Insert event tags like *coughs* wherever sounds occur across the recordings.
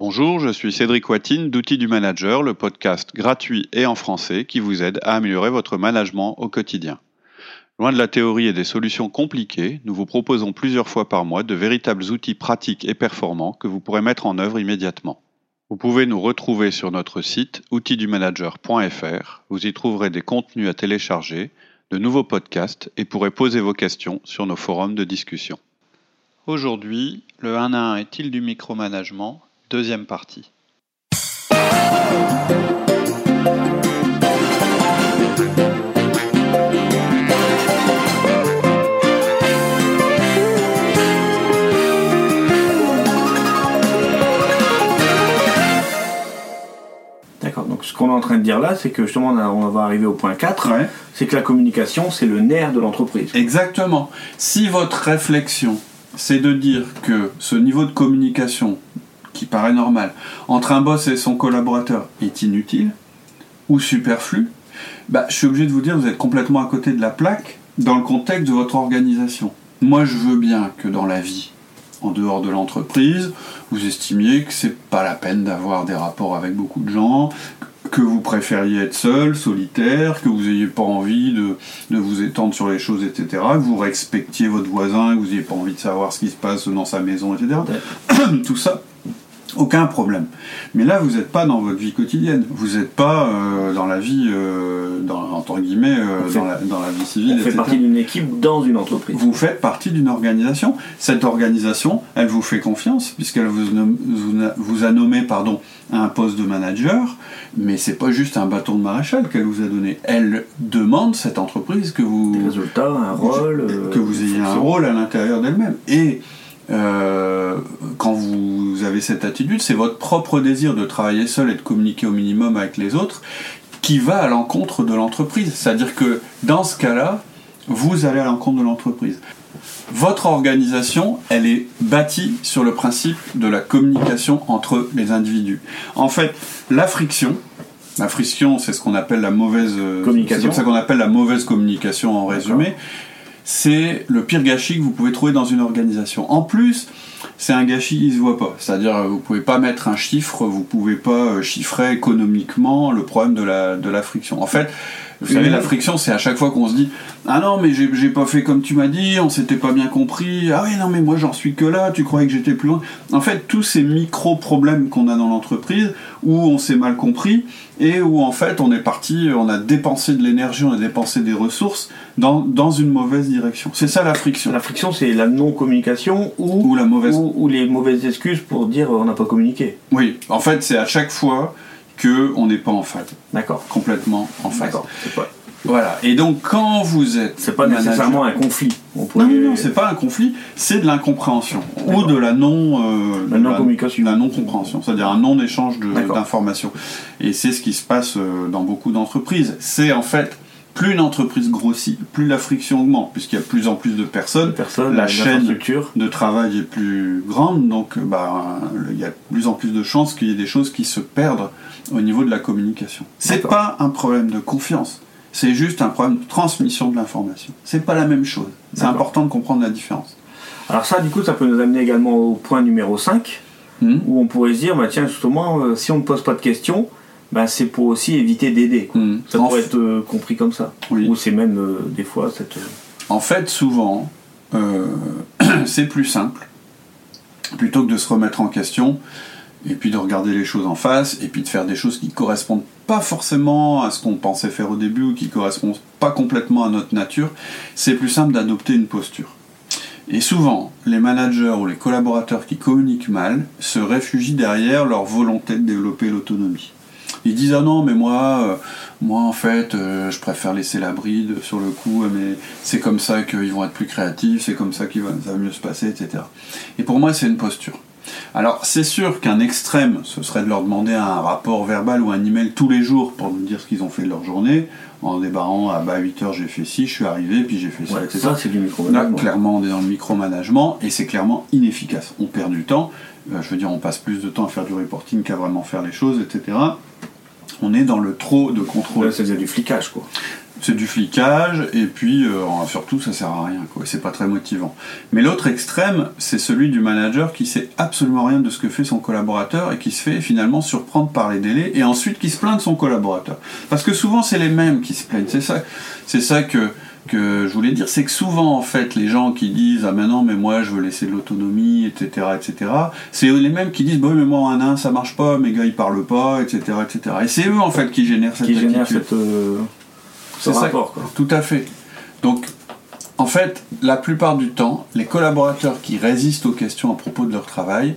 Bonjour, je suis Cédric Watine d'Outils du Manager, le podcast gratuit et en français qui vous aide à améliorer votre management au quotidien. Loin de la théorie et des solutions compliquées, nous vous proposons plusieurs fois par mois de véritables outils pratiques et performants que vous pourrez mettre en œuvre immédiatement. Vous pouvez nous retrouver sur notre site outildumanager.fr. Vous y trouverez des contenus à télécharger, de nouveaux podcasts et pourrez poser vos questions sur nos forums de discussion. Aujourd'hui, le 1 à 1 est-il du micromanagement? Deuxième partie. D'accord, donc ce qu'on est en train de dire là, c'est que justement on, va arriver au point 4, c'est que la communication, c'est le nerf de l'entreprise. Exactement. Si votre réflexion, c'est de dire que ce niveau de communication, qui paraît normal, entre un boss et son collaborateur est inutile ou superflu, bah, je suis obligé de vous dire, vous êtes complètement à côté de la plaque dans le contexte de votre organisation. Moi, je veux bien que dans la vie, en dehors de l'entreprise, vous estimiez que c'est pas la peine d'avoir des rapports avec beaucoup de gens, que vous préfériez être seul, solitaire, que vous n'ayez pas envie de, de vous étendre sur les choses, etc., que vous respectiez votre voisin, que vous n'ayez pas envie de savoir ce qui se passe dans sa maison, etc. *coughs* Tout ça, aucun problème. Mais là, vous n'êtes pas dans votre vie quotidienne. Vous n'êtes pas euh, dans la vie, euh, dans, entre guillemets, euh, fait- dans, la, dans la vie civile, On fait etc. partie d'une équipe dans une entreprise. Vous faites partie d'une organisation. Cette organisation, elle vous fait confiance puisqu'elle vous, nomme- vous, a- vous a nommé pardon, un poste de manager, mais c'est pas juste un bâton de maréchal qu'elle vous a donné. Elle demande cette entreprise que vous Des résultats, un rôle. euh, que vous ayez un rôle à l'intérieur d'elle-même. Et euh, quand vous avez cette attitude, c'est votre propre désir de travailler seul et de communiquer au minimum avec les autres qui va à l'encontre de l'entreprise. C'est-à-dire que dans ce cas-là, vous allez à l'encontre de l'entreprise. Votre organisation, elle est bâtie sur le principe de la communication entre les individus. En fait, la friction, la friction, c'est ce qu'on appelle la mauvaise Communication. C'est ça qu'on appelle la mauvaise communication en résumé. C'est le pire gâchis que vous pouvez trouver dans une organisation. En plus, c'est un gâchis qui se voit pas. C'est-à-dire, euh, vous pouvez pas mettre un chiffre, vous pouvez pas euh, chiffrer économiquement le problème de la, de la friction. En fait, vous savez, la friction, c'est à chaque fois qu'on se dit Ah non, mais j'ai pas fait comme tu m'as dit, on s'était pas bien compris. Ah oui, non, mais moi j'en suis que là, tu croyais que j'étais plus loin. En fait, tous ces micro-problèmes qu'on a dans l'entreprise, où on s'est mal compris, et où en fait on est parti, on a dépensé de l'énergie, on a dépensé des ressources dans, dans une mauvaise direction. C'est ça la friction. La friction, c'est la non-communication ou, Ou la mauvaise. ou, ou les mauvaises excuses pour dire euh, on n'a pas communiqué. Oui, en fait, c'est à chaque fois que on n'est pas en phase, D'accord. complètement en phase. D'accord. Voilà. Et donc, quand vous êtes. c'est pas manager- nécessairement un conflit. On Non, pourrait- non, non, c'est pas un conflit, c'est de l'incompréhension ou de la non, euh, La de non-communication. la non-compréhension, c'est-à-dire un non-échange de- D'accord. d'informations. Et c'est ce qui se passe euh, dans beaucoup d'entreprises. C'est en fait plus une entreprise grossit, plus la friction augmente, puisqu'il y a de plus en plus de personnes. Personne, La chaîne de travail est plus grande, donc euh, bah, il y a de plus en plus de chances qu'il y ait des choses qui se perdent au niveau de la communication. C'est pas un problème de confiance, c'est juste un problème de transmission de l'information. C'est pas la même chose. C'est important de comprendre la différence. Alors ça, du coup, ça peut nous amener également au point numéro 5, Hmm où on pourrait se dire, bah, tiens, justement, euh, si on ne pose pas de questions, bah, c'est pour aussi éviter d'aider. Hmm. Ça En pourrait f- être euh, compris comme ça. Oui. Ou c'est même euh, des fois cette... euh, En fait, souvent, *clears throat* c'est plus simple, plutôt que de se remettre en question, et puis de regarder les choses en face, et puis de faire des choses qui correspondent pas forcément à ce qu'on pensait faire au début, ou qui correspondent pas complètement à notre nature, c'est plus simple d'adopter une posture. Et souvent, les managers ou les collaborateurs qui communiquent mal se réfugient derrière leur volonté de développer l'autonomie. Ils disent ah non mais moi euh, moi en fait euh, je préfère laisser la bride sur le coup mais c'est comme ça qu'ils vont être plus créatifs c'est comme ça que ça va mieux se passer etc et pour moi c'est une posture alors c'est sûr qu'un extrême ce serait de leur demander un rapport verbal ou un email tous les jours pour nous dire ce qu'ils ont fait de leur journée en débarrant à bah 8h j'ai fait ci je suis arrivé puis j'ai fait ça ouais, etc ça, c'est du Là, micro-management. clairement, on est dans le micromanagement et c'est clairement inefficace. On perd du temps. Euh, je veux dire, on passe plus de temps à faire du reporting qu'à vraiment faire les choses, etc. On est dans le trop de contrôle. Là, c'est du flicage, quoi. c'est du flicage, et puis euh, surtout ça sert à rien, quoi. C'est pas très motivant. Mais l'autre extrême, c'est celui du manager qui sait absolument rien de ce que fait son collaborateur et qui se fait finalement surprendre par les délais, et ensuite qui se plaint de son collaborateur. Parce que souvent c'est les mêmes qui se plaignent. C'est ça, c'est ça que que je voulais dire, c'est que souvent, en fait, les gens qui disent Ah, maintenant, mais moi, je veux laisser de l'autonomie, etc., etc., c'est les mêmes qui disent Bah, mais moi, un 1, ça marche pas, mes gars, ils parlent pas, etc., etc. Et c'est eux, en fait, qui génèrent cette qui génèrent attitude. cette, euh, ce ça, quoi. Tout à fait. Donc, en fait, la plupart du temps, les collaborateurs qui résistent aux questions à propos de leur travail,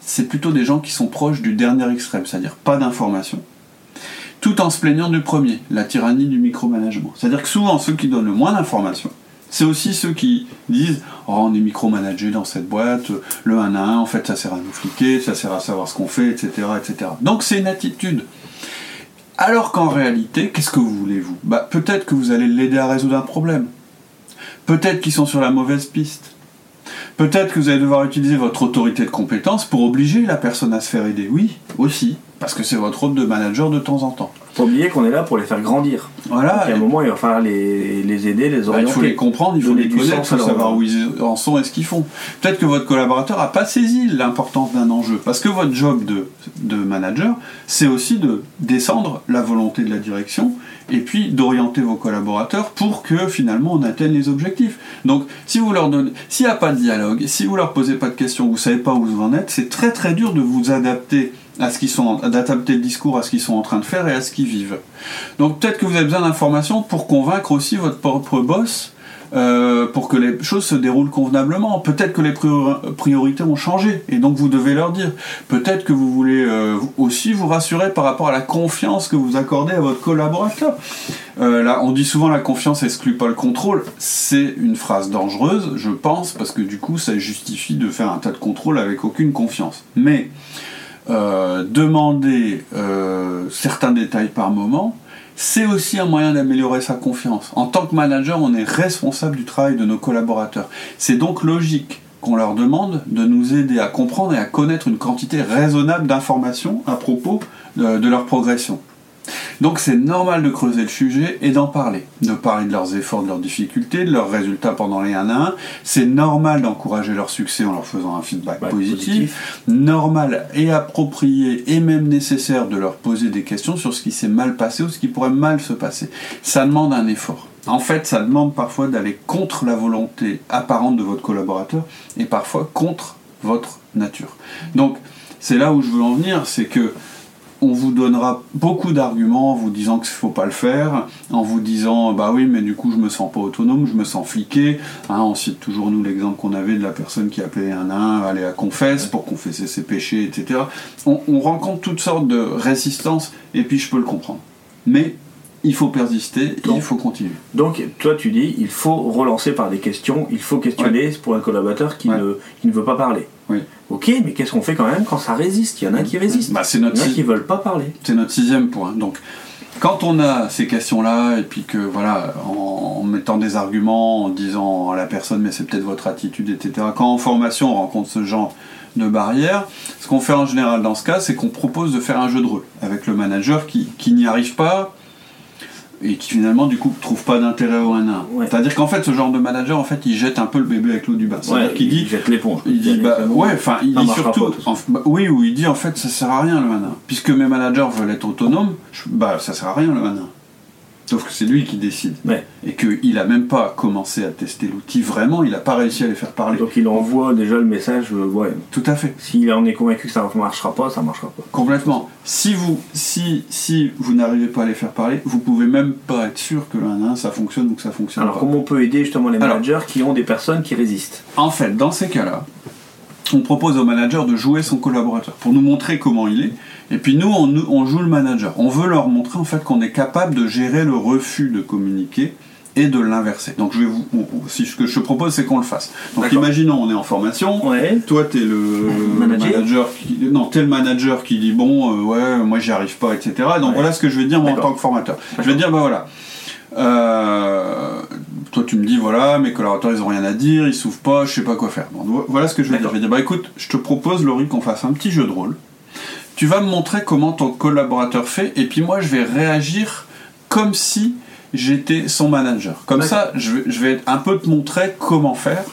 c'est plutôt des gens qui sont proches du dernier extrême, c'est-à-dire pas d'informations, tout en se plaignant du premier, la tyrannie du micromanagement. C'est-à-dire que souvent, ceux qui donnent le moins d'informations, c'est aussi ceux qui disent Oh, on est micromanagé dans cette boîte, le 1 à 1, en fait, ça sert à nous fliquer, ça sert à savoir ce qu'on fait, etc., etc. Donc, c'est une attitude. Alors qu'en réalité, qu'est-ce que vous voulez, vous bah, Peut-être que vous allez l'aider à résoudre un problème. Peut-être qu'ils sont sur la mauvaise piste. Peut-être que vous allez devoir utiliser votre autorité de compétence pour obliger la personne à se faire aider. Oui, aussi. Parce que c'est votre rôle de manager de temps en temps. Faut oublier qu'on est là pour les faire grandir. Voilà. Donc, à un moment, il va falloir les, les aider, les bah, il orienter. faut les comprendre, il faut les connaître, il faut savoir où ils en sont et ce qu'ils font. Peut-être que votre collaborateur n'a pas saisi l'importance d'un enjeu. Parce que votre job de, de manager, c'est aussi de descendre la volonté de la direction et puis d'orienter vos collaborateurs pour que finalement on atteigne les objectifs. Donc si vous leur donnez, s'il n'y a pas de dialogue, si vous leur posez pas de questions, vous savez pas où vous en êtes, c'est très très dur de vous adapter à ce qu'ils sont, d'adapter le discours à ce qu'ils sont en train de faire et à ce qu'ils vivent. Donc peut-être que vous avez besoin d'informations pour convaincre aussi votre propre boss euh, pour que les choses se déroulent convenablement. Peut-être que les prior- priorités ont changé et donc vous devez leur dire. Peut-être que vous voulez euh, aussi vous rassurer par rapport à la confiance que vous accordez à votre collaborateur. Euh, là, on dit souvent la confiance exclut pas le contrôle. C'est une phrase dangereuse, je pense, parce que du coup, ça justifie de faire un tas de contrôles avec aucune confiance. Mais demander euh, certains détails par moment, c'est aussi un moyen d'améliorer sa confiance. En tant que manager, on est responsable du travail de nos collaborateurs. C'est donc logique qu'on leur demande de nous aider à comprendre et à connaître une quantité raisonnable d'informations à propos de leur progression. Donc c'est normal de creuser le sujet et d'en parler, de parler de leurs efforts, de leurs difficultés, de leurs résultats pendant les 1 à 1. C'est normal d'encourager leur succès en leur faisant un feedback Bah, positif. Normal et approprié et même nécessaire de leur poser des questions sur ce qui s'est mal passé ou ce qui pourrait mal se passer. Ça demande un effort. En fait, ça demande parfois d'aller contre la volonté apparente de votre collaborateur et parfois contre votre nature. Donc, c'est là où je veux en venir, c'est que on vous donnera beaucoup d'arguments en vous disant qu'il ne faut pas le faire, en vous disant bah oui mais du coup je me sens pas autonome, je me sens fliqué. Hein, on cite toujours nous l'exemple qu'on avait de la personne qui appelait un nain, aller à confesse pour confesser ses péchés, etc. On rencontre toutes sortes de résistances et puis je peux le comprendre. Mais il faut persister et il faut continuer. Donc, toi, tu dis, il faut relancer par des questions, il faut questionner pour un collaborateur qui, Ouais. ne, qui ne veut pas parler. Oui. Ok, mais qu'est-ce qu'on fait quand même quand ça résiste? Il y en a qui résistent. Bah, c'est Il y en a qui veulent pas parler. C'est notre sixième point. Donc, quand on a ces questions-là, et puis que, voilà, en, en mettant des arguments, en disant à la personne, mais c'est peut-être votre attitude, etc., quand en formation on rencontre ce genre de barrières, ce qu'on fait en général dans ce cas, c'est qu'on propose de faire un jeu de rôle avec le manager qui, qui n'y arrive pas et qui finalement du coup trouve pas d'intérêt au 1 1. Ouais. C'est-à-dire qu'en fait ce genre de manager en fait il jette un peu le bébé avec l'eau du bain. C'est-à-dire Ouais, qu'il dit jette l'éponge. il dit, bah, ouais, enfin, il dit surtout, pas, en- bah, oui, ou il dit en fait, ça sert à rien le mana. Puisque mes managers veulent être autonomes, je- bah, ça sert à rien le mana. Sauf que c'est lui qui décide. Ouais. Et qu'il a même pas commencé à tester l'outil vraiment, il a pas réussi à les faire parler. Donc, il envoie déjà le message, euh, ouais, Tout à fait. s'il en est convaincu que ça ne marchera pas, ça marchera pas. Complètement. Si vous, si, si vous n'arrivez pas à les faire parler, vous pouvez même pas être sûr que le 1 ça fonctionne ou que ça fonctionne Alors, pas. comment on peut aider justement les Alors. managers qui ont des personnes qui résistent? En fait, dans ces cas-là, on propose au manager de jouer son collaborateur pour nous montrer comment il est. Et puis nous, on, on joue le manager. On veut leur montrer en fait qu'on est capable de gérer le refus de communiquer et de l'inverser. Donc je vais vous, si ce que je te propose, c'est qu'on le fasse. Donc imaginons, on est en formation. Ouais. Toi, t'es le Manager. manager qui, non, t'es le manager qui dit bon, euh, ouais, moi j'y arrive pas, etc. Donc Ouais. voilà ce que je vais dire moi en tant que formateur. Je vais dire bah voilà. Euh, toi, tu me dis voilà, mes collaborateurs ils ont rien à dire, ils s'ouvrent pas, je sais pas quoi faire. Bon, vo- voilà ce que je vais dire. Je vais dire bah écoute, je te propose Laurie qu'on fasse un petit jeu de rôle. Tu vas me montrer comment ton collaborateur fait, et puis moi je vais réagir comme si j'étais son manager. Comme ça, je vais, je vais un peu te montrer comment faire.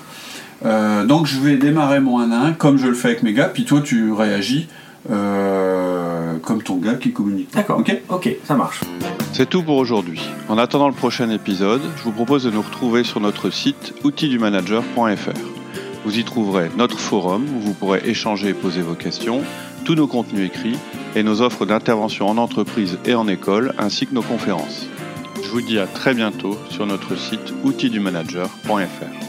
Euh, donc je vais démarrer mon 1 à 1 comme je le fais avec mes gars, puis toi tu réagis euh, comme ton gars qui communique. D'accord. Ok, ok, ça marche. C'est tout pour aujourd'hui. En attendant le prochain épisode, je vous propose de nous retrouver sur notre site outildumanager.fr. Vous y trouverez notre forum où vous pourrez échanger et poser vos questions, tous nos contenus écrits et nos offres d'intervention en entreprise et en école, ainsi que nos conférences. Je vous dis à très bientôt sur notre site outildumanager.fr.